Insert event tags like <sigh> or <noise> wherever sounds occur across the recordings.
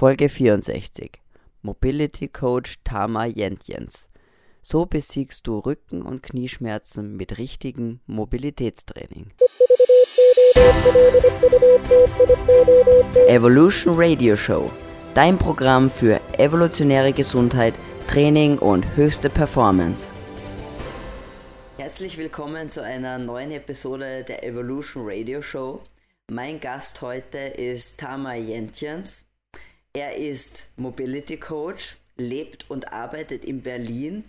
Folge 64. Mobility Coach Tama Jentjens. So besiegst du Rücken- und Knieschmerzen mit richtigem Mobilitätstraining. Evolution Radio Show. Dein Programm für evolutionäre Gesundheit, Training und höchste Performance. Herzlich willkommen zu einer neuen Episode der Evolution Radio Show. Mein Gast heute ist Tama Jentjens. Er ist Mobility Coach, lebt und arbeitet in Berlin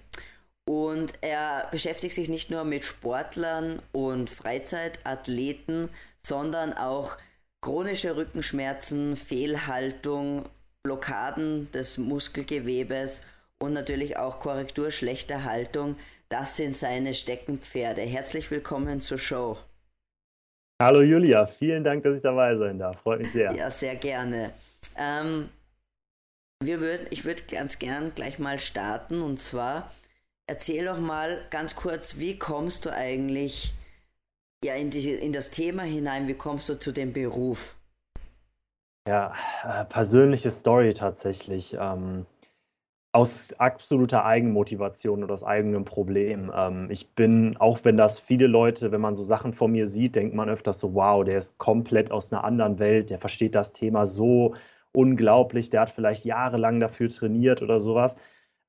und er beschäftigt sich nicht nur mit Sportlern und Freizeitathleten, sondern auch chronische Rückenschmerzen, Fehlhaltung, Blockaden des Muskelgewebes und natürlich auch Korrektur schlechter Haltung. Das sind seine Steckenpferde. Herzlich willkommen zur Show. Hallo Julia, vielen Dank, dass ich dabei sein darf. Freut mich sehr. Ja, sehr gerne. Ähm, wir würd, ich würde ganz gern gleich mal starten und zwar erzähl doch mal ganz kurz, wie kommst du eigentlich ja, in, die, in das Thema hinein, wie kommst du zu dem Beruf? Ja, äh, persönliche Story tatsächlich. Ähm, aus absoluter Eigenmotivation und aus eigenem Problem. Ähm, ich bin, auch wenn das viele Leute, wenn man so Sachen von mir sieht, denkt man öfters so, wow, der ist komplett aus einer anderen Welt, der versteht das Thema so unglaublich, der hat vielleicht jahrelang dafür trainiert oder sowas.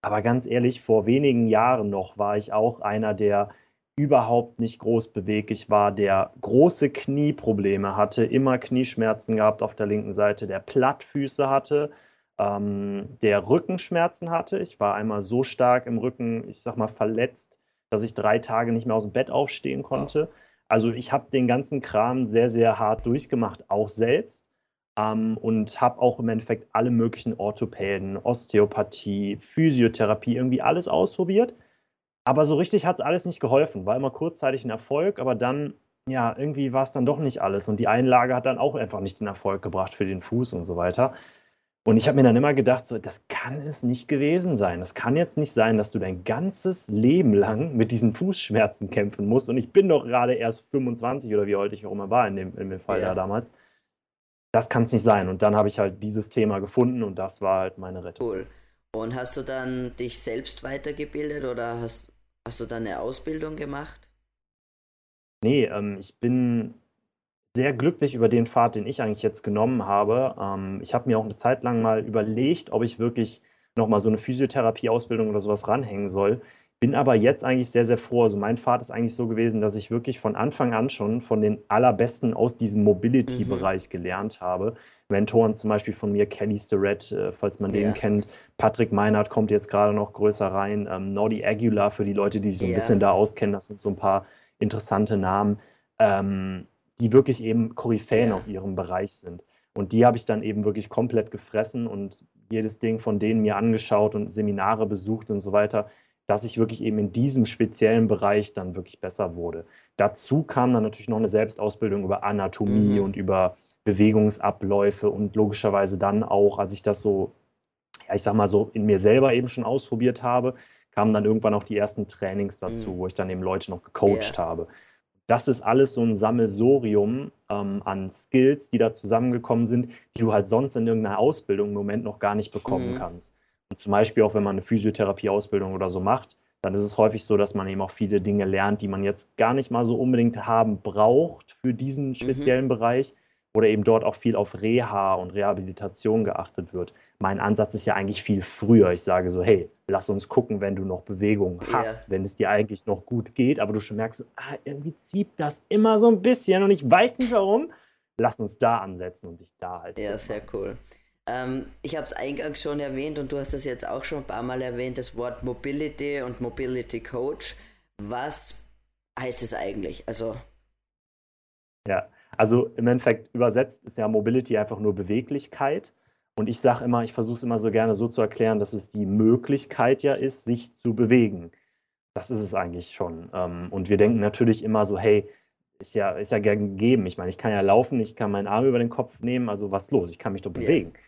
Aber ganz ehrlich, vor wenigen Jahren noch war ich auch einer, der überhaupt nicht großbeweglich war, der große Knieprobleme hatte, immer Knieschmerzen gehabt auf der linken Seite, der Plattfüße hatte, ähm, der Rückenschmerzen hatte. Ich war einmal so stark im Rücken, ich sag mal, verletzt, dass ich drei Tage nicht mehr aus dem Bett aufstehen konnte. Also ich habe den ganzen Kram sehr, sehr hart durchgemacht, auch selbst. Ähm, und habe auch im Endeffekt alle möglichen Orthopäden, Osteopathie, Physiotherapie, irgendwie alles ausprobiert. Aber so richtig hat es alles nicht geholfen. War immer kurzzeitig ein Erfolg, aber dann, ja, irgendwie war es dann doch nicht alles. Und die Einlage hat dann auch einfach nicht den Erfolg gebracht für den Fuß und so weiter. Und ich habe mir dann immer gedacht, so, das kann es nicht gewesen sein. Das kann jetzt nicht sein, dass du dein ganzes Leben lang mit diesen Fußschmerzen kämpfen musst. Und ich bin doch gerade erst 25 oder wie alt ich auch immer war in dem, in dem Fall ja. da damals das kann es nicht sein. Und dann habe ich halt dieses Thema gefunden und das war halt meine Rettung. Cool. Und hast du dann dich selbst weitergebildet oder hast, hast du dann eine Ausbildung gemacht? Nee, ähm, ich bin sehr glücklich über den Pfad, den ich eigentlich jetzt genommen habe. Ähm, ich habe mir auch eine Zeit lang mal überlegt, ob ich wirklich nochmal so eine Physiotherapie-Ausbildung oder sowas ranhängen soll. Bin aber jetzt eigentlich sehr, sehr froh. Also mein Pfad ist eigentlich so gewesen, dass ich wirklich von Anfang an schon von den allerbesten aus diesem Mobility-Bereich mhm. gelernt habe. Mentoren zum Beispiel von mir, Kelly Starrett, äh, falls man den kennt. Patrick Meinhardt kommt jetzt gerade noch größer rein. Ähm, Nordi Aguilar für die Leute, die sich so ein yeah. bisschen da auskennen. Das sind so ein paar interessante Namen, ähm, die wirklich eben Koryphäen yeah. auf ihrem Bereich sind. Und die habe ich dann eben wirklich komplett gefressen und jedes Ding von denen mir angeschaut und Seminare besucht und so weiter dass ich wirklich eben in diesem speziellen Bereich dann wirklich besser wurde. Dazu kam dann natürlich noch eine Selbstausbildung über Anatomie mhm. und über Bewegungsabläufe und logischerweise dann auch, als ich das so, ja, ich sag mal so in mir selber eben schon ausprobiert habe, kamen dann irgendwann auch die ersten Trainings dazu, mhm. wo ich dann eben Leute noch gecoacht yeah. habe. Das ist alles so ein Sammelsorium ähm, an Skills, die da zusammengekommen sind, die du halt sonst in irgendeiner Ausbildung im Moment noch gar nicht bekommen mhm. kannst. Und zum Beispiel auch, wenn man eine Physiotherapieausbildung oder so macht, dann ist es häufig so, dass man eben auch viele Dinge lernt, die man jetzt gar nicht mal so unbedingt haben braucht für diesen mhm. speziellen mhm. Bereich oder eben dort auch viel auf Reha und Rehabilitation geachtet wird. Mein Ansatz ist ja eigentlich viel früher. Ich sage so, hey, lass uns gucken, wenn du noch Bewegung hast, yeah. wenn es dir eigentlich noch gut geht, aber du schon merkst, ah, irgendwie zieht das immer so ein bisschen und ich weiß nicht warum. Lass uns da ansetzen und dich da halt. Ja, sehr cool. Ähm, ich habe es eingangs schon erwähnt und du hast es jetzt auch schon ein paar Mal erwähnt, das Wort Mobility und Mobility Coach. Was heißt es eigentlich? Also. Ja, also im Endeffekt übersetzt ist ja Mobility einfach nur Beweglichkeit. Und ich sage immer, ich versuche es immer so gerne so zu erklären, dass es die Möglichkeit ja ist, sich zu bewegen. Das ist es eigentlich schon. Ähm, und wir denken natürlich immer so, hey, ist ja, ist ja gegeben. Ich meine, ich kann ja laufen, ich kann meinen Arm über den Kopf nehmen, also was los? Ich kann mich doch bewegen. Yeah.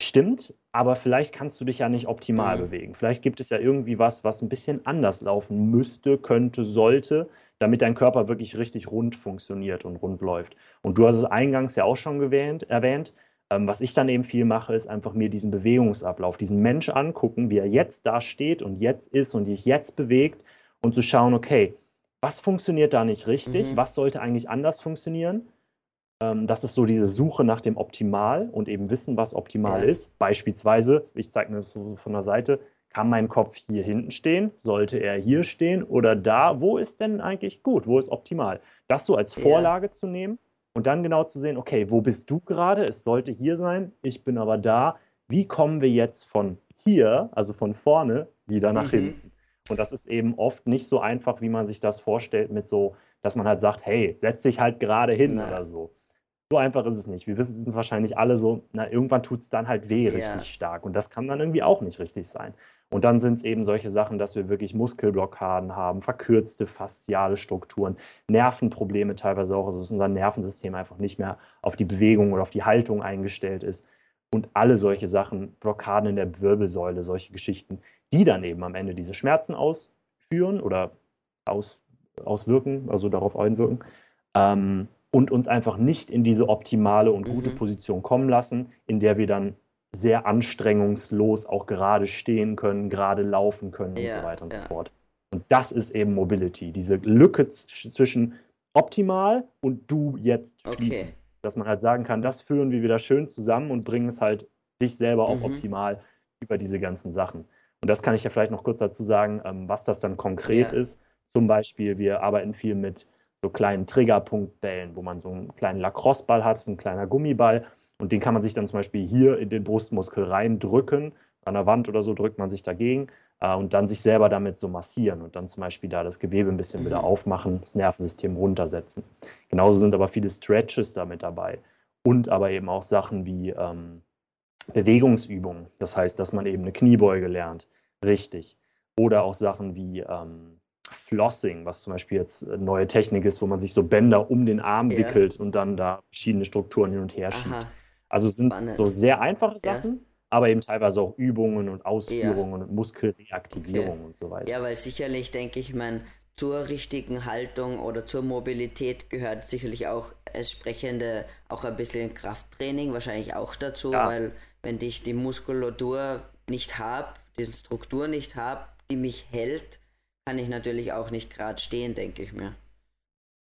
Stimmt, aber vielleicht kannst du dich ja nicht optimal mhm. bewegen. Vielleicht gibt es ja irgendwie was, was ein bisschen anders laufen müsste, könnte, sollte, damit dein Körper wirklich richtig rund funktioniert und rund läuft. Und du hast es eingangs ja auch schon gewähnt, erwähnt. Ähm, was ich dann eben viel mache, ist einfach mir diesen Bewegungsablauf, diesen Mensch angucken, wie er jetzt da steht und jetzt ist und sich jetzt bewegt und zu schauen, okay, was funktioniert da nicht richtig? Mhm. Was sollte eigentlich anders funktionieren? Ähm, das ist so diese Suche nach dem Optimal und eben wissen, was optimal ja. ist. Beispielsweise, ich zeige mir das so von der Seite, kann mein Kopf hier hinten stehen? Sollte er hier stehen oder da? Wo ist denn eigentlich gut? Wo ist optimal? Das so als Vorlage ja. zu nehmen und dann genau zu sehen, okay, wo bist du gerade? Es sollte hier sein, ich bin aber da. Wie kommen wir jetzt von hier, also von vorne, wieder nach mhm. hinten? Und das ist eben oft nicht so einfach, wie man sich das vorstellt, mit so, dass man halt sagt, hey, setz dich halt gerade hin Nein. oder so. So einfach ist es nicht. Wir wissen wahrscheinlich alle so, na, irgendwann tut es dann halt weh richtig stark. Und das kann dann irgendwie auch nicht richtig sein. Und dann sind es eben solche Sachen, dass wir wirklich Muskelblockaden haben, verkürzte fasziale Strukturen, Nervenprobleme teilweise auch, also dass unser Nervensystem einfach nicht mehr auf die Bewegung oder auf die Haltung eingestellt ist. Und alle solche Sachen, Blockaden in der Wirbelsäule, solche Geschichten, die dann eben am Ende diese Schmerzen ausführen oder aus, auswirken, also darauf einwirken. Ähm, und uns einfach nicht in diese optimale und gute mhm. Position kommen lassen, in der wir dann sehr anstrengungslos auch gerade stehen können, gerade laufen können ja, und so weiter und ja. so fort. Und das ist eben Mobility, diese Lücke zwischen optimal und du jetzt schließen. Okay. Dass man halt sagen kann, das führen wir wieder schön zusammen und bringen es halt dich selber auch mhm. optimal über diese ganzen Sachen. Und das kann ich ja vielleicht noch kurz dazu sagen, ähm, was das dann konkret ja. ist. Zum Beispiel, wir arbeiten viel mit so kleinen Triggerpunktbällen, wo man so einen kleinen Lacrosse-Ball hat, das ist ein kleiner Gummiball und den kann man sich dann zum Beispiel hier in den Brustmuskel reindrücken. An der Wand oder so drückt man sich dagegen äh, und dann sich selber damit so massieren und dann zum Beispiel da das Gewebe ein bisschen wieder aufmachen, das Nervensystem runtersetzen. Genauso sind aber viele Stretches damit dabei und aber eben auch Sachen wie ähm, Bewegungsübungen. Das heißt, dass man eben eine Kniebeuge lernt, richtig. Oder auch Sachen wie ähm, Flossing, was zum Beispiel jetzt neue Technik ist, wo man sich so Bänder um den Arm ja. wickelt und dann da verschiedene Strukturen hin und her schiebt. Aha. Also sind Spannend. so sehr einfache Sachen, ja. aber eben teilweise auch Übungen und Ausführungen ja. und Muskelreaktivierung okay. und so weiter. Ja, weil sicherlich, denke ich, mein, zur richtigen Haltung oder zur Mobilität gehört sicherlich auch entsprechende, auch ein bisschen Krafttraining wahrscheinlich auch dazu, ja. weil wenn ich die Muskulatur nicht habe, die Struktur nicht habe, die mich hält, kann ich natürlich auch nicht gerade stehen, denke ich mir.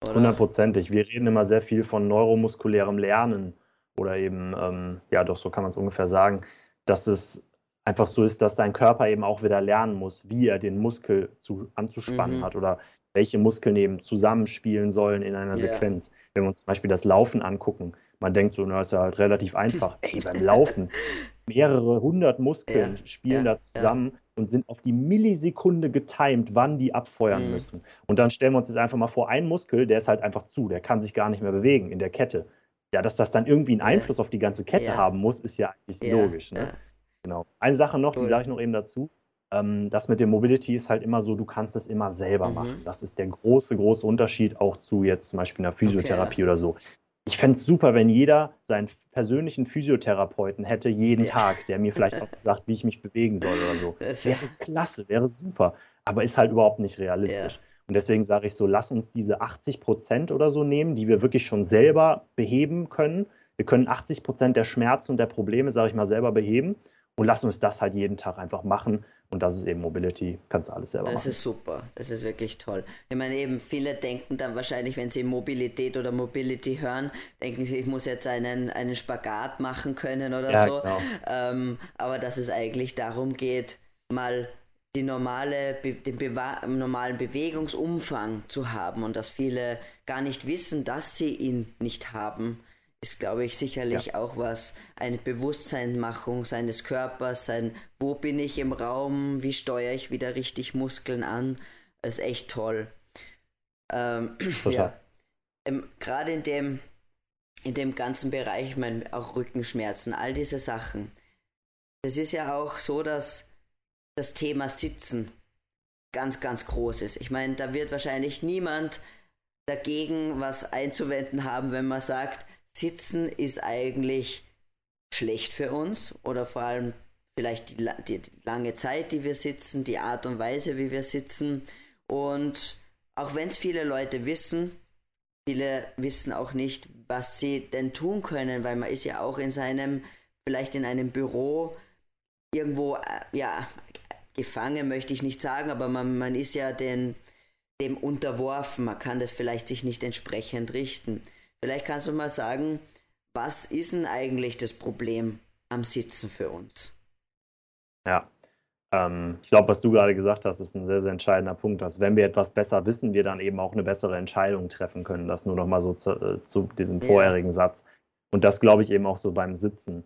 Hundertprozentig. Wir reden immer sehr viel von neuromuskulärem Lernen oder eben, ähm, ja doch, so kann man es ungefähr sagen, dass es einfach so ist, dass dein Körper eben auch wieder lernen muss, wie er den Muskel zu, anzuspannen mhm. hat oder welche Muskeln eben zusammenspielen sollen in einer yeah. Sequenz. Wenn wir uns zum Beispiel das Laufen angucken, man denkt so, na, ist ja halt relativ einfach. Ey, beim Laufen, <laughs> mehrere hundert Muskeln ja, spielen ja, da zusammen ja. Und sind auf die Millisekunde getimed, wann die abfeuern mhm. müssen. Und dann stellen wir uns jetzt einfach mal vor, ein Muskel, der ist halt einfach zu, der kann sich gar nicht mehr bewegen in der Kette. Ja, dass das dann irgendwie einen Einfluss auf die ganze Kette haben muss, ist ja eigentlich logisch. Ne? Genau. Eine Sache noch, cool. die sage ich noch eben dazu. Ähm, das mit dem Mobility ist halt immer so, du kannst es immer selber mhm. machen. Das ist der große, große Unterschied auch zu jetzt zum Beispiel einer Physiotherapie okay. oder so. Ich fände es super, wenn jeder seinen persönlichen Physiotherapeuten hätte, jeden ja. Tag, der mir vielleicht <laughs> auch sagt, wie ich mich bewegen soll oder so. Das wäre klasse, wäre super. Aber ist halt überhaupt nicht realistisch. Ja. Und deswegen sage ich so, lass uns diese 80 Prozent oder so nehmen, die wir wirklich schon selber beheben können. Wir können 80 Prozent der Schmerzen und der Probleme, sage ich mal, selber beheben und lass uns das halt jeden Tag einfach machen. Und das ist eben Mobility, kannst du alles selber das machen. Das ist super, das ist wirklich toll. Ich meine, eben viele denken dann wahrscheinlich, wenn sie Mobilität oder Mobility hören, denken sie, ich muss jetzt einen, einen Spagat machen können oder ja, so. Genau. Ähm, aber dass es eigentlich darum geht, mal die normale, den Bewa normalen Bewegungsumfang zu haben und dass viele gar nicht wissen, dass sie ihn nicht haben ist, glaube ich, sicherlich ja. auch was, eine Bewusstseinmachung seines Körpers, sein, wo bin ich im Raum, wie steuere ich wieder richtig Muskeln an, ist echt toll. Ähm, <clears throat> ja. Ähm, Gerade in dem, in dem ganzen Bereich, ich meine, auch Rückenschmerzen, all diese Sachen. Es ist ja auch so, dass das Thema Sitzen ganz, ganz groß ist. Ich meine, da wird wahrscheinlich niemand dagegen was einzuwenden haben, wenn man sagt, Sitzen ist eigentlich schlecht für uns oder vor allem vielleicht die, die, lange Zeit, die wir sitzen, die Art und Weise, wie wir sitzen. Und auch wenn es viele Leute wissen, viele wissen auch nicht, was sie denn tun können, weil man ist ja auch in seinem, vielleicht in einem Büro irgendwo, äh, ja, gefangen möchte ich nicht sagen, aber man, man ist ja den, dem unterworfen. Man kann das vielleicht sich nicht entsprechend richten. Vielleicht kannst du mal sagen, was ist denn eigentlich das Problem am Sitzen für uns? Ja, ähm, ich glaube, was du gerade gesagt hast, ist ein sehr, sehr entscheidender Punkt. Dass wenn wir etwas besser wissen, wir dann eben auch eine bessere Entscheidung treffen können. Das nur noch mal so zu, äh, zu diesem vorherigen ja. Satz. Und das glaube ich eben auch so beim Sitzen.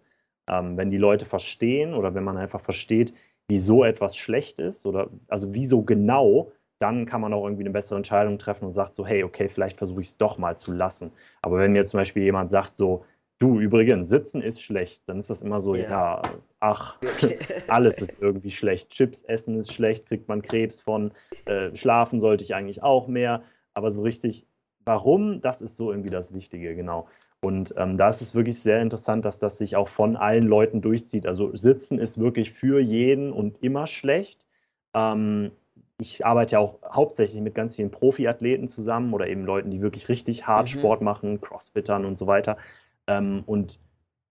Ähm, wenn die Leute verstehen oder wenn man einfach versteht, wieso etwas schlecht ist oder also wieso genau, dann kann man auch irgendwie eine bessere Entscheidung treffen und sagt so, hey, okay, vielleicht versuche ich es doch mal zu lassen. Aber wenn jetzt zum Beispiel jemand sagt so, du, übrigens, sitzen ist schlecht, dann ist das immer so, ja, ja ach, okay. <laughs> alles ist irgendwie schlecht. Chips essen ist schlecht, kriegt man Krebs von, äh, schlafen sollte ich eigentlich auch mehr. Aber so richtig, warum, das ist so irgendwie das Wichtige, genau. Und ähm, da ist es wirklich sehr interessant, dass das sich auch von allen Leuten durchzieht. Also Sitzen ist wirklich für jeden und immer schlecht. Ähm, ich arbeite ja auch hauptsächlich mit ganz vielen Profiathleten zusammen oder eben Leuten, die wirklich richtig hart mhm. Sport machen, Crossfittern und so weiter. Ähm, und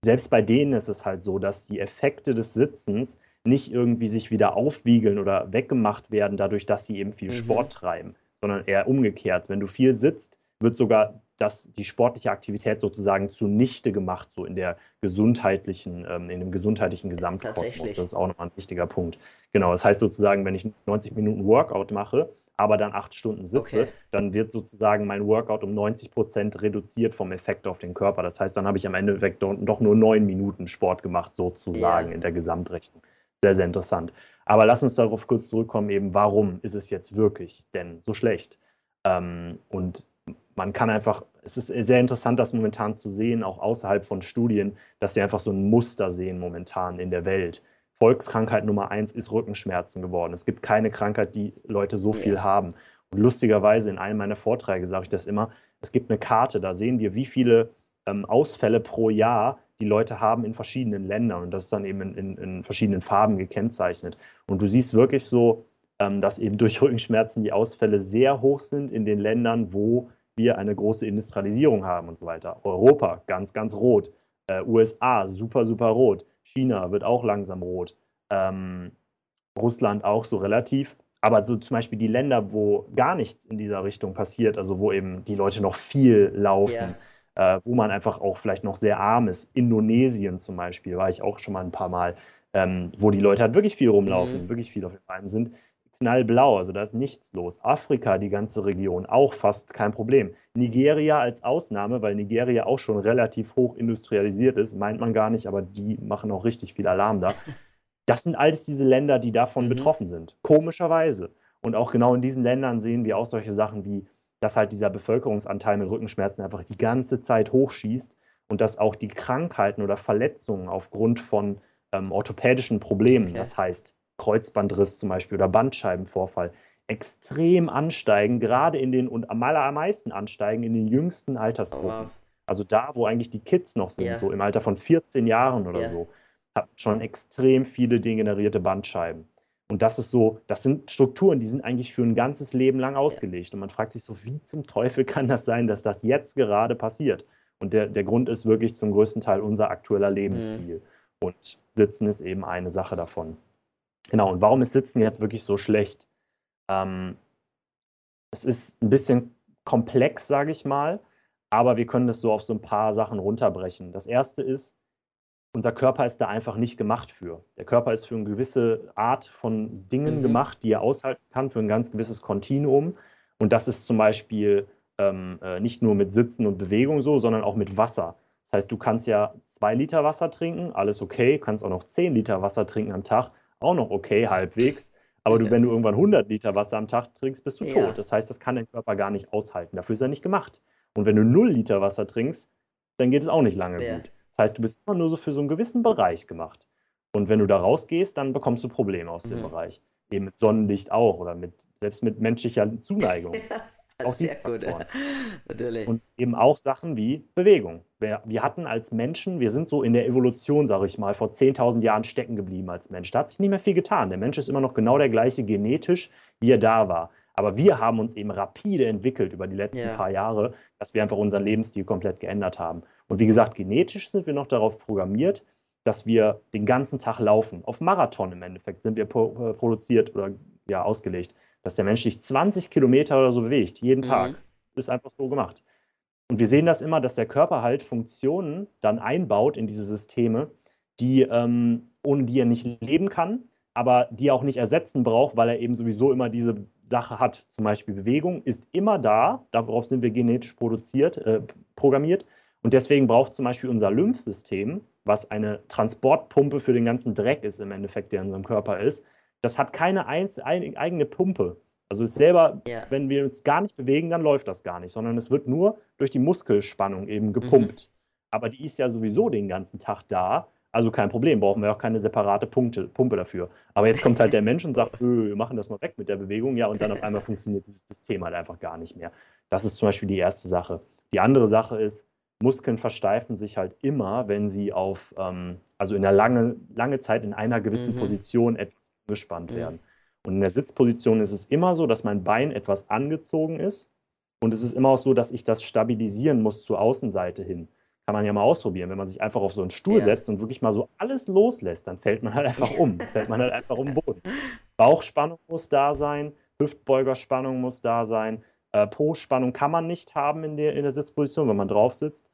selbst bei denen ist es halt so, dass die Effekte des Sitzens nicht irgendwie sich wieder aufwiegeln oder weggemacht werden, dadurch, dass sie eben viel mhm. Sport treiben, sondern eher umgekehrt. Wenn du viel sitzt, wird sogar das, die sportliche Aktivität sozusagen zunichte gemacht, so in der gesundheitlichen, ähm, in dem gesundheitlichen Gesamtkosmos. Das ist auch nochmal ein wichtiger Punkt. Genau, das heißt sozusagen, wenn ich 90 Minuten Workout mache, aber dann acht Stunden sitze, okay. dann wird sozusagen mein Workout um 90 Prozent reduziert vom Effekt auf den Körper. Das heißt, dann habe ich am Ende doch nur neun Minuten Sport gemacht, sozusagen yeah. in der Gesamtrechnung. Sehr, sehr interessant. Aber lass uns darauf kurz zurückkommen, eben, warum ist es jetzt wirklich denn so schlecht? Ähm, und man kann einfach, es ist sehr interessant, das momentan zu sehen, auch außerhalb von Studien, dass wir einfach so ein Muster sehen momentan in der Welt. Volkskrankheit Nummer eins ist Rückenschmerzen geworden. Es gibt keine Krankheit, die Leute so viel haben. Und lustigerweise in einem meiner Vorträge sage ich das immer, es gibt eine Karte, da sehen wir, wie viele ähm, Ausfälle pro Jahr die Leute haben in verschiedenen Ländern. Und das ist dann eben in, in, in verschiedenen Farben gekennzeichnet. Und du siehst wirklich so, ähm, dass eben durch Rückenschmerzen die Ausfälle sehr hoch sind in den Ländern, wo wir eine große Industrialisierung haben und so weiter. Europa ganz, ganz rot. Äh, USA super, super rot. China wird auch langsam rot. Ähm, Russland auch so relativ. Aber so zum Beispiel die Länder, wo gar nichts in dieser Richtung passiert, also wo eben die Leute noch viel laufen, yeah. äh, wo man einfach auch vielleicht noch sehr arm ist. Indonesien zum Beispiel, war ich auch schon mal ein paar Mal, ähm, wo die Leute halt wirklich viel rumlaufen, mhm. wirklich viel auf den Beinen sind knallblau, also da ist nichts los. Afrika, die ganze Region, auch fast kein Problem. Nigeria als Ausnahme, weil Nigeria auch schon relativ hoch industrialisiert ist, meint man gar nicht, aber die machen auch richtig viel Alarm da. <laughs> Das sind alles diese Länder, die davon mhm. betroffen sind. Komischerweise. Und auch genau in diesen Ländern sehen wir auch solche Sachen wie, dass halt dieser Bevölkerungsanteil mit Rückenschmerzen einfach die ganze Zeit hochschießt und dass auch die Krankheiten oder Verletzungen aufgrund von ähm, orthopädischen Problemen, okay. das heißt Kreuzbandriss zum Beispiel oder Bandscheibenvorfall extrem ansteigen, gerade in den und am allermeisten ansteigen in den jüngsten Altersgruppen. Oh, Also da, wo eigentlich die Kids noch sind, yeah. so im Alter von 14 Jahren oder yeah. so, hat schon extrem viele degenerierte Bandscheiben. Und das ist so, das sind Strukturen, die sind eigentlich für ein ganzes Leben lang ausgelegt. Und man fragt sich so, wie zum Teufel kann das sein, dass das jetzt gerade passiert? Und der, der Grund ist wirklich zum größten Teil unser aktueller Lebensstil. Mhm. Und Sitzen ist eben eine Sache davon. Genau, und warum ist Sitzen jetzt wirklich so schlecht? Ähm, es ist ein bisschen komplex, sage ich mal, aber wir können das so auf so ein paar Sachen runterbrechen. Das erste ist, unser Körper ist da einfach nicht gemacht für. Der Körper ist für eine gewisse Art von Dingen mhm. gemacht, die er aushalten kann, für ein ganz gewisses Kontinuum. Und das ist zum Beispiel ähm, äh, nicht nur mit Sitzen und Bewegung so, sondern auch mit Wasser. Das heißt, du kannst ja zwei Liter Wasser trinken, alles okay, kannst auch noch zehn Liter Wasser trinken am Tag auch noch okay, halbwegs. Aber du, wenn du irgendwann 100 Liter Wasser am Tag trinkst, bist du ja. tot. Das heißt, das kann dein Körper gar nicht aushalten. Dafür ist er nicht gemacht. Und wenn du 0 Liter Wasser trinkst, dann geht es auch nicht lange ja. gut. Das heißt, du bist immer nur so für so einen gewissen Bereich gemacht. Und wenn du da rausgehst, dann bekommst du Probleme aus mhm. dem Bereich. Eben mit Sonnenlicht auch oder mit, selbst mit menschlicher Zuneigung. <laughs> auch Sehr gut, <laughs> natürlich. Und eben auch Sachen wie Bewegung. Wir, wir, hatten als Menschen, wir sind so in der Evolution, sage ich mal, vor 10.000 Jahren stecken geblieben als Mensch. Da hat sich nicht mehr viel getan. Der Mensch ist immer noch genau der gleiche genetisch, wie er da war. Aber wir haben uns eben rapide entwickelt über die letzten ja. paar Jahre, dass wir einfach unseren Lebensstil komplett geändert haben. Und wie gesagt, genetisch sind wir noch darauf programmiert, dass wir den ganzen Tag laufen. Auf Marathon im Endeffekt sind wir pro, äh, produziert oder ja, ausgelegt, dass der Mensch sich 20 Kilometer oder so bewegt, jeden mhm. Tag. Ist einfach so gemacht. Und wir sehen das immer, dass der Körper halt Funktionen dann einbaut in diese Systeme, die, ähm, ohne die er nicht leben kann, aber die er auch nicht ersetzen braucht, weil er eben sowieso immer diese Sache hat. Zum Beispiel Bewegung ist immer da, darauf sind wir genetisch produziert, äh, programmiert. Und deswegen braucht zum Beispiel unser Lymphsystem, was eine Transportpumpe für den ganzen Dreck ist im Endeffekt, der in unserem Körper ist, das hat keine einz eigene Pumpe. Also ist selber, ja. wenn wir uns gar nicht bewegen, dann läuft das gar nicht, sondern es wird nur durch die Muskelspannung eben gepumpt. Mhm. Aber die ist ja sowieso den ganzen Tag da also kein Problem, brauchen wir auch keine separate Punkte, Pumpe dafür. Aber jetzt kommt halt der Mensch und sagt, <laughs> wir machen das mal weg mit der Bewegung, ja, und dann auf einmal funktioniert dieses System halt einfach gar nicht mehr. Das ist zum Beispiel die erste Sache. Die andere Sache ist, Muskeln versteifen sich halt immer, wenn sie auf, ähm, also in der lange, lange Zeit in einer gewissen mhm. Position etwas angespannt mhm. werden. Und in der Sitzposition ist es immer so, dass mein Bein etwas angezogen ist. Und es ist immer auch so, dass ich das stabilisieren muss zur Außenseite hin. Kann man ja mal ausprobieren. Wenn man sich einfach auf so einen Stuhl ja. setzt und wirklich mal so alles loslässt, dann fällt man halt einfach um. fällt man halt einfach um den Boden. <laughs> Bauchspannung muss da sein, Hüftbeugerspannung muss da sein, äh, Po-Spannung kann man nicht haben in der, in der Sitzposition, wenn man drauf sitzt.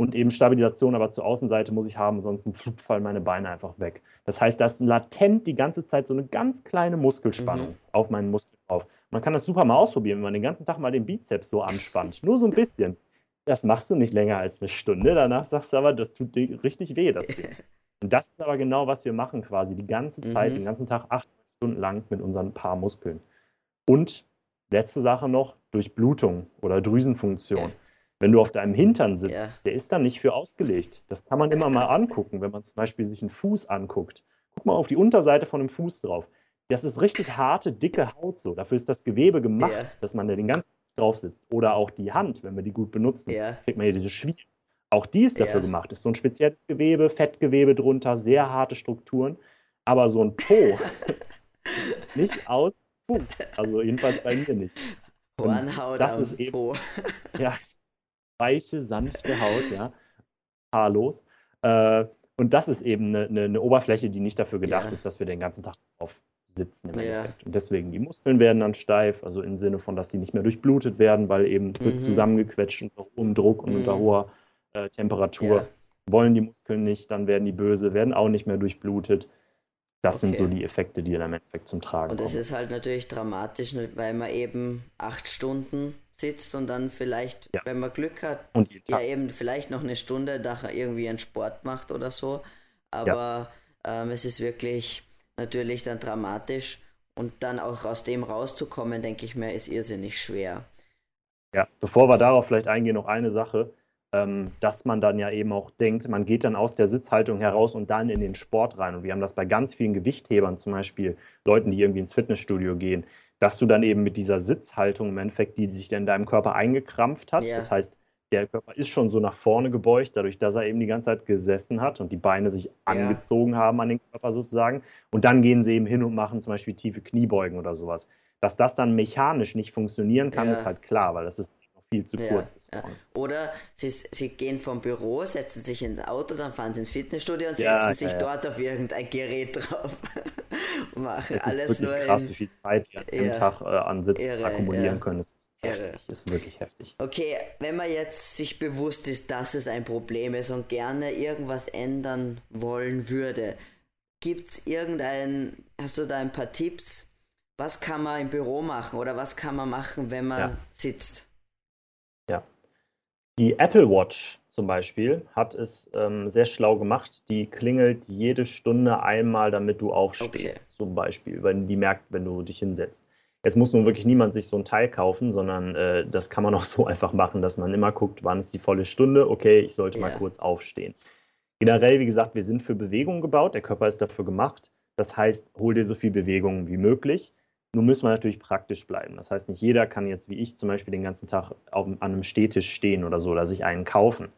Und eben Stabilisation aber zur Außenseite muss ich haben, sonst fallen meine Beine einfach weg. Das heißt, da ist latent die ganze Zeit so eine ganz kleine Muskelspannung mhm. auf meinen Muskel drauf. Man kann das super mal ausprobieren, wenn man den ganzen Tag mal den Bizeps so anspannt. Nur so ein bisschen. Das machst du nicht länger als eine Stunde. Danach sagst du aber, das tut dir richtig weh, das Ding. <laughs> Und das ist aber genau, was wir machen quasi die ganze Zeit, mhm. den ganzen Tag acht Stunden lang mit unseren paar Muskeln. Und letzte Sache noch, Durchblutung oder Drüsenfunktion. Wenn du auf deinem Hintern sitzt, ja. der ist da nicht für ausgelegt. Das kann man immer mal <laughs> angucken, wenn man zum Beispiel sich einen Fuß anguckt. Guck mal auf die Unterseite von einem Fuß drauf. Das ist richtig harte, dicke Haut so. Dafür ist das Gewebe gemacht, ja. dass man da den ganzen drauf sitzt. Oder auch die Hand, wenn wir die gut benutzen, ja. kriegt man hier diese Schwier. Auch die ist dafür gemacht. Ist so ein spezielles Gewebe, Fettgewebe drunter, sehr harte Strukturen. Aber so ein Po <laughs> <laughs> nicht aus Fuß. Also jedenfalls bei mir nicht. Hornhaut das ist eben, Po. ja, weiche, sanfte Haut, ja. Haarlos. Äh, und das ist eben eine, eine, eine, Oberfläche, die nicht dafür gedacht ja. ist, dass wir den ganzen Tag drauf sitzen im ja. Endeffekt. Und deswegen, die Muskeln werden dann steif, also im Sinne von, dass die nicht mehr durchblutet werden, weil eben mhm. zusammengequetscht unter hohem Druck und mhm. unter hoher äh, Temperatur. Ja. Wollen die Muskeln nicht, dann werden die böse, werden auch nicht mehr durchblutet. Das okay. sind so die Effekte, die dann im Endeffekt zum Tragen kommen. Und das ist halt natürlich dramatisch, weil man eben acht Stunden sitzt und dann vielleicht, ja. wenn man Glück hat, ja eben vielleicht noch eine Stunde nachher irgendwie einen Sport macht oder so. Aber ja. ähm, es ist wirklich natürlich dann dramatisch und dann auch aus dem rauszukommen, denke ich mir, ist irrsinnig schwer. Ja, bevor wir darauf vielleicht eingehen, noch eine Sache, ähm, dass man dann ja eben auch denkt, man geht dann aus der Sitzhaltung heraus und dann in den Sport rein. Und wir haben das bei ganz vielen Gewichthebern, zum Beispiel Leuten, die irgendwie ins Fitnessstudio gehen, dass du dann eben mit dieser Sitzhaltung im Endeffekt, die sich dann in deinem Körper eingekrampft hat, ja. das heißt, der Körper ist schon so nach vorne gebeugt, dadurch, dass er eben die ganze Zeit gesessen hat und die Beine sich angezogen haben an den Körper sozusagen. Und dann gehen sie eben hin und machen zum Beispiel tiefe Kniebeugen oder sowas. Dass das dann mechanisch nicht funktionieren kann, ja. ist halt klar, weil das ist viel zu kurz ist. Ja. Oder sie, sie gehen vom Büro, setzen sich ins Auto, dann fahren sie ins Fitnessstudio und setzen sich dort auf irgendein Gerät drauf <laughs> und machen es alles ist wirklich krass, wie viel Zeit wir am Tag äh, an Sitz irre, akkumulieren können. Das ist heftig, ist wirklich heftig. Okay, wenn man jetzt sich bewusst ist, dass es ein Problem ist und gerne irgendwas ändern wollen würde, gibt es irgendein, hast du da ein paar Tipps? Was kann man im Büro machen oder was kann man machen, wenn man ja. sitzt? Die Apple Watch zum Beispiel hat es ähm, sehr schlau gemacht. Die klingelt jede Stunde einmal, damit du aufstehst, okay. zum Beispiel, wenn die merkt, wenn du dich hinsetzt. Jetzt muss nun wirklich niemand sich so ein Teil kaufen, sondern äh, das kann man <laughs> auch so einfach machen, dass man immer guckt, wann ist die volle Stunde. Okay, ich sollte yeah. mal kurz aufstehen. Generell, wie gesagt, wir sind für Bewegung gebaut. Der Körper ist dafür gemacht. Das heißt, hol dir so viel Bewegung wie möglich. Nun müssen wir natürlich praktisch bleiben. Das heißt, nicht jeder kann jetzt wie ich zum Beispiel den ganzen Tag auf, an einem Stehtisch stehen oder so oder sich einen kaufen.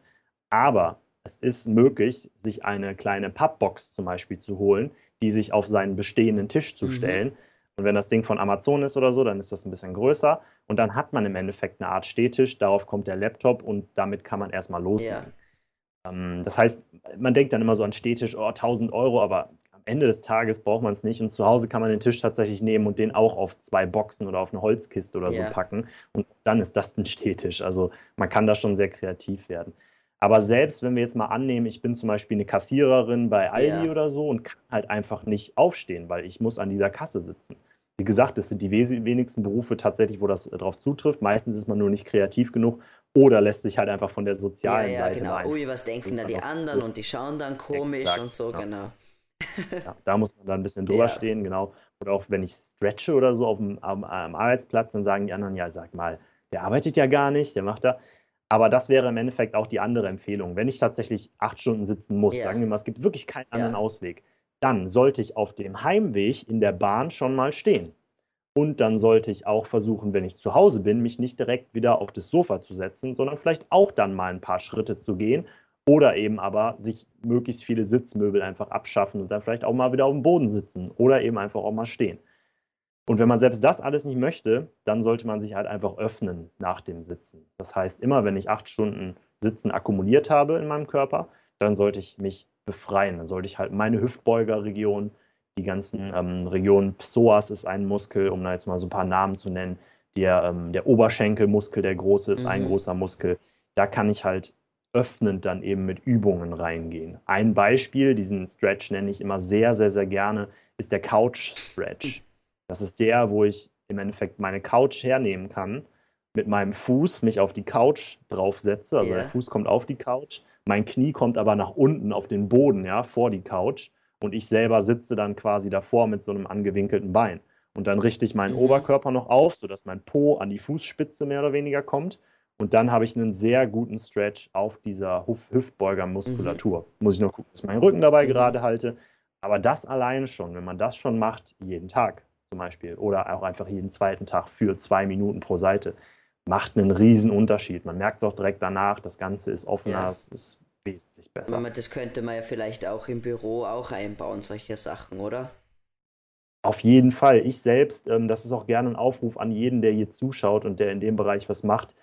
Aber es ist möglich, sich eine kleine Pappbox zum Beispiel zu holen, die sich auf seinen bestehenden Tisch zu mhm. stellen. Und wenn das Ding von Amazon ist oder so, dann ist das ein bisschen größer. Und dann hat man im Endeffekt eine Art Stehtisch, darauf kommt der Laptop und damit kann man erstmal loslegen. Ja. Ähm, das heißt, man denkt dann immer so an Stehtisch, oh, 1000 Euro, aber Ende des Tages braucht man es nicht. Und zu Hause kann man den Tisch tatsächlich nehmen und den auch auf zwei Boxen oder auf eine Holzkiste oder ja. so packen. Und dann ist das ein Stehtisch. Also man kann da schon sehr kreativ werden. Aber selbst wenn wir jetzt mal annehmen, ich bin zum Beispiel eine Kassiererin bei Aldi ja. oder so und kann halt einfach nicht aufstehen, weil ich muss an dieser Kasse sitzen. Wie gesagt, es sind die wenigsten Berufe tatsächlich, wo das äh, darauf zutrifft. Meistens ist man nur nicht kreativ genug oder lässt sich halt einfach von der sozialen ja, ja, Seite genau. Ui, was denken da die anderen so. und die schauen dann komisch Exakt, und so, genau. genau. Ja, <laughs> da muss man dann ein bisschen drüber ja. stehen, genau. Oder auch wenn ich stretche oder so auf dem, am, am Arbeitsplatz, dann sagen die anderen, ja, sag mal, der arbeitet ja gar nicht, der macht da. Aber das wäre im Endeffekt auch die andere Empfehlung. Wenn ich tatsächlich acht Stunden sitzen muss, ja. sagen wir mal, es gibt wirklich keinen anderen. Ausweg, dann sollte ich auf dem Heimweg in der Bahn schon mal stehen. Und dann sollte ich auch versuchen, wenn ich zu Hause bin, mich nicht direkt wieder auf das Sofa zu setzen, sondern vielleicht auch dann mal ein paar Schritte zu gehen oder eben aber sich möglichst viele Sitzmöbel einfach abschaffen und dann vielleicht auch mal wieder auf dem Boden sitzen oder eben einfach auch mal stehen. Und wenn man selbst das alles nicht möchte, dann sollte man sich halt einfach öffnen nach dem Sitzen. Das heißt, immer wenn ich acht Stunden Sitzen akkumuliert habe in meinem Körper, dann sollte ich mich befreien. Dann sollte ich halt meine Hüftbeugerregion, die ganzen ähm, Regionen, Psoas ist ein Muskel, um da jetzt mal so ein paar Namen zu nennen. Der, ähm, der Oberschenkelmuskel, der große, ist mhm. ein großer Muskel. Da kann ich halt öffnend dann eben mit Übungen reingehen. Ein Beispiel, diesen Stretch nenne ich immer sehr, sehr, sehr gerne, ist der Couch Stretch. Das ist der, wo ich im Endeffekt meine Couch hernehmen kann, mit meinem Fuß mich auf die Couch draufsetze. Also yeah. der Fuß kommt auf die Couch, mein Knie kommt aber nach unten auf den Boden, ja, vor die Couch. Und ich selber sitze dann quasi davor mit so einem angewinkelten Bein. Und dann richte ich meinen mhm. Oberkörper noch auf, sodass mein Po an die Fußspitze mehr oder weniger kommt. Und dann habe ich einen sehr guten Stretch auf dieser Hüf Hüftbeugermuskulatur. Mhm. Muss ich noch gucken, dass ich meinen Rücken dabei mhm. gerade halte. Aber das alleine schon, wenn man das schon macht, jeden Tag, zum Beispiel oder auch einfach jeden zweiten Tag für zwei Minuten pro Seite, macht einen riesen Unterschied. Man merkt es auch direkt danach, das Ganze ist offener, ja. es ist wesentlich besser. Das könnte man ja vielleicht auch im Büro auch einbauen, solche Sachen, oder? Auf jeden Fall. Ich selbst, ähm, das ist auch gerne ein Aufruf an jeden, der hier zuschaut und der in dem Bereich was macht.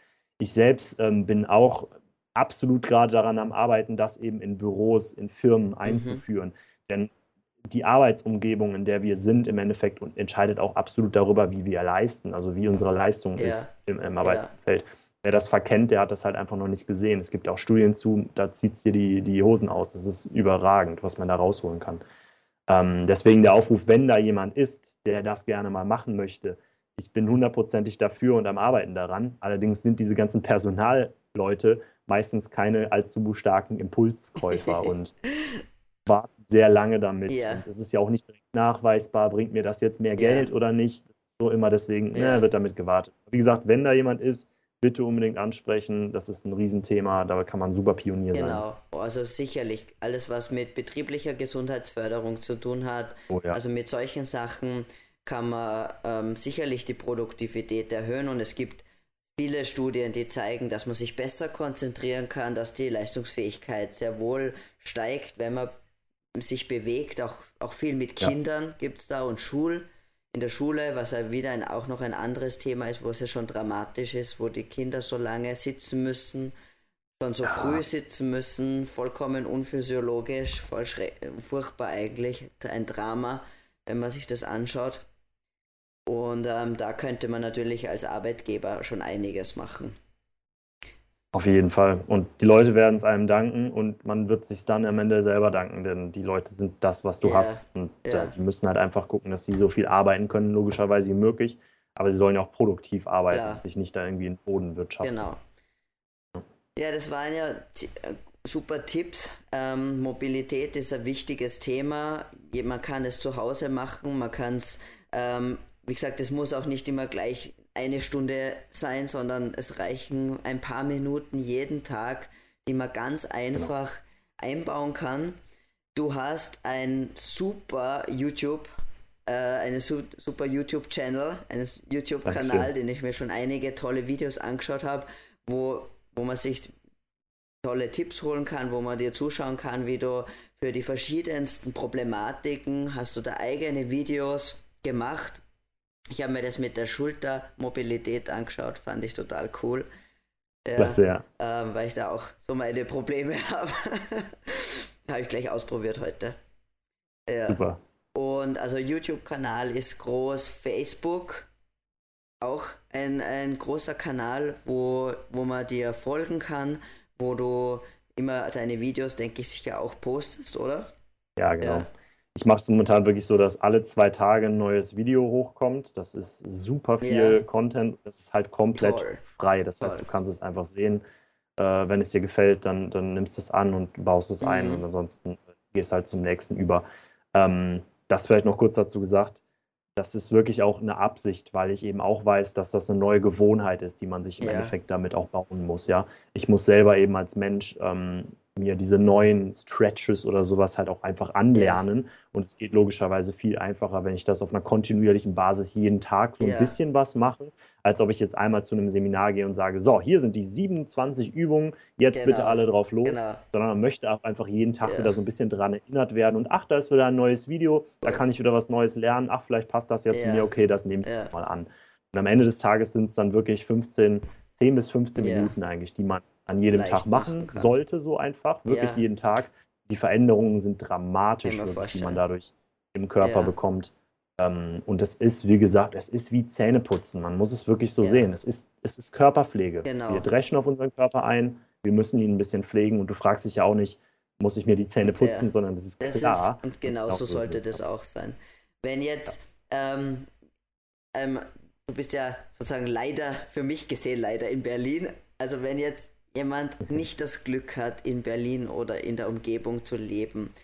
Ich selbst ähm, bin auch absolut gerade daran am Arbeiten, das eben in Büros, in Firmen mhm. einzuführen. Mhm. Denn die Arbeitsumgebung, in der wir sind, im Endeffekt und entscheidet auch absolut darüber, wie wir leisten, also wie unsere Leistung ja. ist im, im Arbeitsfeld. Ja. Wer das verkennt, der hat das halt einfach noch nicht gesehen. Es gibt auch Studien zu, da zieht es dir die, die Hosen aus. Das ist überragend, was man da rausholen kann. Ähm, deswegen der Aufruf, wenn da jemand ist, der das gerne mal machen möchte, ich bin hundertprozentig dafür und am Arbeiten daran. Allerdings sind diese ganzen Personalleute meistens keine allzu starken Impulskäufer <laughs> und warten sehr lange damit. Ja. Und das ist ja auch nicht direkt nachweisbar, bringt mir das jetzt mehr Geld ja. oder nicht. So immer deswegen ja. ne, wird damit gewartet. Wie gesagt, wenn da jemand ist, bitte unbedingt ansprechen. Das ist ein Riesenthema, da kann man super Pionier genau. sein. Genau, also sicherlich alles, was mit betrieblicher Gesundheitsförderung zu tun hat, oh, ja. also mit solchen Sachen kann man ähm, sicherlich die Produktivität erhöhen und es gibt viele Studien, die zeigen, dass man sich besser konzentrieren kann, dass die Leistungsfähigkeit sehr wohl steigt, wenn man sich bewegt, auch, auch viel mit Kindern ja. gibt es da und Schul, in der Schule, was ja wieder ein, auch noch ein anderes Thema ist, wo es ja schon dramatisch ist, wo die Kinder so lange sitzen müssen, schon so ja. früh sitzen müssen, vollkommen unphysiologisch, voll furchtbar eigentlich, ein Drama, wenn man sich das anschaut. Und ähm, da könnte man natürlich als Arbeitgeber schon einiges machen. Auf jeden Fall. Und die Leute werden es einem danken und man wird sich dann am Ende selber danken, denn die Leute sind das, was du yeah. hast. Und yeah. die müssen halt einfach gucken, dass sie so viel arbeiten können, logischerweise wie möglich. Aber sie sollen ja auch produktiv arbeiten Klar. und sich nicht da irgendwie in den Boden wirtschaften. Genau. Ja, das waren ja äh, super Tipps. Ähm, Mobilität ist ein wichtiges Thema. Man kann es zu Hause machen, man kann es, ähm, wie gesagt, es muss auch nicht immer gleich eine Stunde sein, sondern es reichen ein paar Minuten jeden Tag, die man ganz genau. einfach einbauen kann. Du hast ein super YouTube, äh, eine su super YouTube-Channel, einen YouTube-Kanal, den ich mir schon einige tolle Videos angeschaut habe, wo, wo man sich tolle Tipps holen kann, wo man dir zuschauen kann, wie du für die verschiedensten Problematiken hast du da eigene Videos gemacht Ich habe mir das mit der Schultermobilität angeschaut, fand ich total cool. Ja, Klasse, ja. Ähm, weil ich da auch so meine Probleme <laughs> habe. habe ich gleich ausprobiert heute. Ja. Super. Und also YouTube-Kanal ist groß, Facebook auch ein, ein großer Kanal, wo, wo man dir folgen kann, wo du immer deine Videos, denke ich, sicher auch postest, oder? Ja, genau. Ja. Ich mache es momentan wirklich so, dass alle zwei Tage ein neues Video hochkommt. Das ist super viel ja. Content. Das ist halt komplett Toll. frei. Das heißt, Toll. du kannst es einfach sehen. Äh, wenn es dir gefällt, dann, dann nimmst du es an und baust es mhm. ein und ansonsten gehst halt zum nächsten über. Ähm, das vielleicht noch kurz dazu gesagt das ist wirklich auch eine Absicht, weil ich eben auch weiß, dass das eine neue Gewohnheit ist, die man sich im ja. Endeffekt damit auch bauen muss. Ja, ich muss selber eben als Mensch ähm, mir diese neuen Stretches oder sowas halt auch einfach anlernen. Ja. Und es geht logischerweise viel einfacher, wenn ich das auf einer kontinuierlichen Basis jeden Tag so ein ja. bisschen was mache, als ob ich jetzt einmal zu einem Seminar gehe und sage, so, hier sind die 27 Übungen, jetzt genau. bitte alle drauf los. Genau. Sondern man möchte auch einfach jeden Tag ja. wieder so ein bisschen dran erinnert werden. Und ach, da ist wieder ein neues Video, da kann ich wieder was Neues lernen. Ach, vielleicht passt das ja zu mir, okay, das nehme ich mal an. Und am Ende des Tages sind es dann wirklich 15, 10 bis 15 Minuten eigentlich, die man an jedem Tag machen, machen sollte, so einfach, wirklich ja. jeden Tag. Die Veränderungen sind dramatisch, wirklich, die man dadurch im Körper ja. bekommt. Ähm, und es ist, wie gesagt, es ist wie Zähneputzen. Man muss es wirklich so ja. sehen. Es ist, es ist Körperpflege. Genau. Wir dreschen auf unseren Körper ein, wir müssen ihn ein bisschen pflegen und du fragst dich ja auch nicht, muss ich mir die Zähne putzen, sondern das ist das klar. Ist, und genau so sollte das auch sein. Wenn jetzt, ähm, ähm, du bist ja sozusagen leider, für mich gesehen, leider in Berlin. Also wenn jetzt jemand nicht das Glück hat, in Berlin oder in der Umgebung zu leben,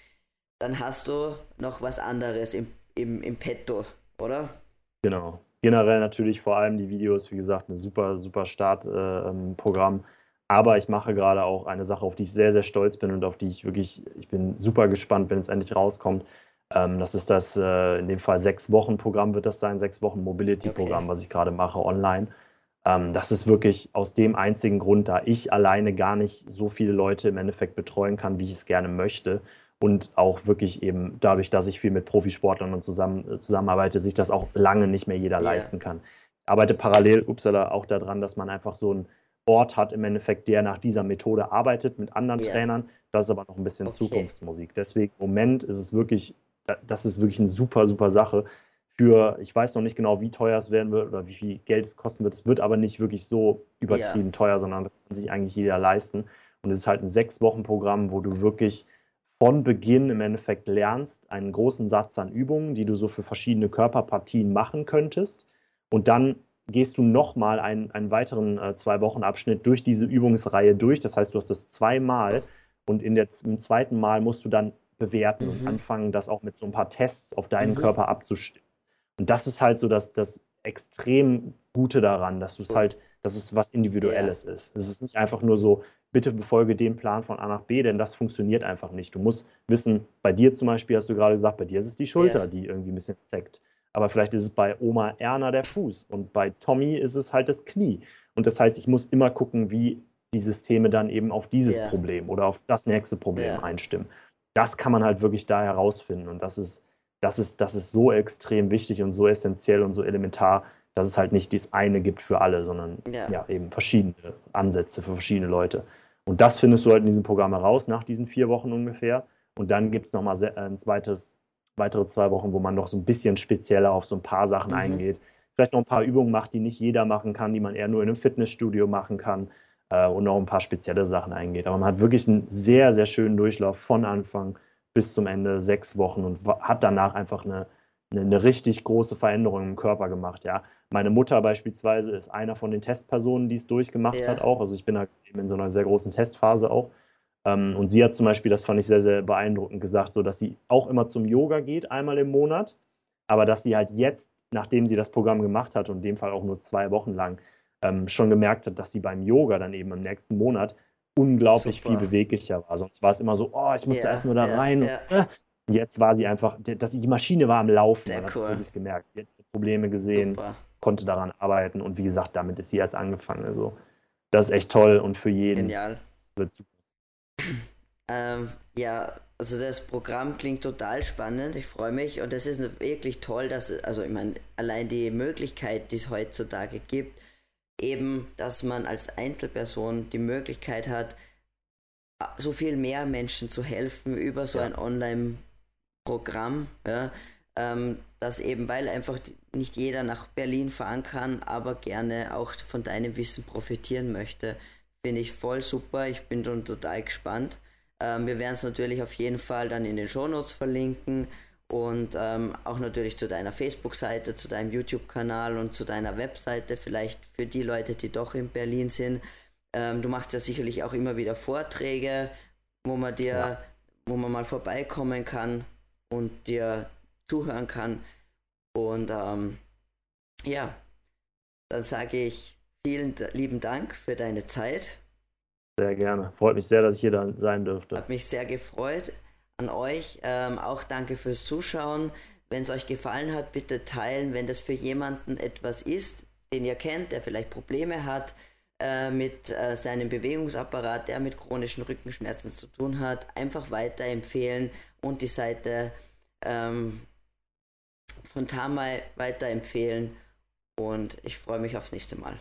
dann hast du noch was anderes im, im, im Petto, oder? Genau. Generell natürlich vor allem die Videos, wie gesagt, ein super, super Startprogramm. Äh, Aber ich mache gerade auch eine Sache, auf die ich sehr, sehr stolz bin und auf die ich wirklich, ich bin super gespannt, wenn es endlich rauskommt. Ähm, das ist das, äh, in dem Fall sechs Wochen Programm wird das sein, sechs Wochen Mobility-Programm, okay. was ich gerade mache online. Ähm, das ist wirklich aus dem einzigen Grund, da ich alleine gar nicht so viele Leute im Endeffekt betreuen kann, wie ich es gerne möchte. Und auch wirklich eben dadurch, dass ich viel mit Profisportlern und zusammen, zusammenarbeite, sich das auch lange nicht mehr jeder yeah. leisten kann. Ich arbeite parallel, upsala, auch daran, dass man einfach so einen Ort hat im Endeffekt, der nach dieser Methode arbeitet mit anderen yeah. Trainern. Das ist aber noch ein bisschen okay. Zukunftsmusik. Deswegen im Moment ist es wirklich, das ist wirklich eine super, super Sache für, ich weiß noch nicht genau, wie teuer es werden wird oder wie viel Geld es kosten wird. Es wird aber nicht wirklich so übertrieben ja. teuer, sondern das kann sich eigentlich jeder leisten. Und es ist halt ein Sechs-Wochen-Programm, wo du wirklich von Beginn im Endeffekt lernst, einen großen Satz an Übungen, die du so für verschiedene Körperpartien machen könntest. Und dann gehst du nochmal einen, einen weiteren äh, Zwei-Wochen-Abschnitt durch diese Übungsreihe durch. Das heißt, du hast es zweimal und in der, im zweiten Mal musst du dann bewerten mhm. und anfangen, das auch mit so ein paar Tests auf deinen mhm. Körper abzustimmen. Und das ist halt so das, das extrem Gute daran, dass du es halt, dass es was Individuelles ja. ist. Es ist nicht einfach nur so, bitte befolge den Plan von A nach B, denn das funktioniert einfach nicht. Du musst wissen, bei dir zum Beispiel hast du gerade gesagt, bei dir ist es die Schulter, ja. die irgendwie ein bisschen zeckt. Aber vielleicht ist es bei Oma Erna der Fuß und bei Tommy ist es halt das Knie. Und das heißt, ich muss immer gucken, wie die Systeme dann eben auf dieses ja. Problem oder auf das nächste Problem einstimmen. Das kann man halt wirklich da herausfinden. Und das ist, das ist, das ist so extrem wichtig und so essentiell und so elementar, dass es halt nicht das eine gibt für alle, sondern ja. ja. eben verschiedene Ansätze für verschiedene Leute. Und das findest du halt in diesem Programm heraus, nach diesen vier Wochen ungefähr. Und dann gibt es nochmal ein zweites, weitere zwei Wochen, wo man noch so ein bisschen spezieller auf so ein paar Sachen mhm. eingeht. Vielleicht noch ein paar Übungen macht, die nicht jeder machen kann, die man eher nur in einem Fitnessstudio machen kann äh, und noch ein paar spezielle Sachen eingeht. Aber man hat wirklich einen sehr, sehr schönen Durchlauf von Anfang bis zum Ende sechs Wochen und hat danach einfach eine, eine, eine, richtig große Veränderung im Körper gemacht. Ja. Meine Mutter beispielsweise ist einer von den Testpersonen, die es durchgemacht ja. hat auch. Also ich bin halt eben in so einer sehr großen Testphase auch. Ähm, und sie hat zum Beispiel, das fand ich sehr, sehr beeindruckend gesagt, so dass sie auch immer zum Yoga geht, einmal im Monat, aber dass sie halt jetzt, nachdem sie das Programm gemacht hat und in dem Fall auch nur zwei Wochen lang, ähm, schon gemerkt hat, dass sie beim Yoga dann eben im nächsten Monat unglaublich Super. viel beweglicher war. Sonst war es immer so, oh, ich musste ja, erst nur da ja, rein. Ja. Äh, jetzt war sie einfach, das, die Maschine war am Laufen. Sehr man cool. hat es wirklich gemerkt. Sie hat Probleme gesehen, Super. konnte daran arbeiten und wie gesagt, damit ist sie erst angefangen. Also, das ist echt toll und für jeden Genial. wird super. Ähm, ja, also das Programm klingt total spannend. Ich freue mich und es ist wirklich toll, dass, also ich meine, allein die Möglichkeit, die es heutzutage gibt, eben, dass man als Einzelperson die Möglichkeit hat, so viel mehr Menschen zu helfen über so ja. ein Online-Programm, ja, ähm, dass eben, weil einfach nicht jeder nach Berlin fahren kann, aber gerne auch von deinem Wissen profitieren möchte, finde ich voll super. Ich bin dann total gespannt. Ähm, wir werden es natürlich auf jeden Fall dann in den Shownotes verlinken und ähm, auch natürlich zu deiner Facebook-Seite, zu deinem YouTube-Kanal und zu deiner Webseite, vielleicht für die Leute, die doch in Berlin sind. Ähm, du machst ja sicherlich auch immer wieder Vorträge, wo man dir, ja. wo man mal vorbeikommen kann und dir zuhören kann. Und ähm, ja, dann sage ich vielen lieben Dank für deine Zeit. Sehr gerne. Freut mich sehr, dass ich hier da sein dürfte. Hat mich sehr gefreut. An euch ähm, auch danke fürs Zuschauen. Wenn es euch gefallen hat, bitte teilen, wenn das für jemanden etwas ist, den ihr kennt, der vielleicht Probleme hat äh, mit äh, seinem Bewegungsapparat, der mit chronischen Rückenschmerzen zu tun hat, einfach weiterempfehlen und die Seite ähm, von Tamai weiterempfehlen. Und ich freue mich aufs nächste Mal.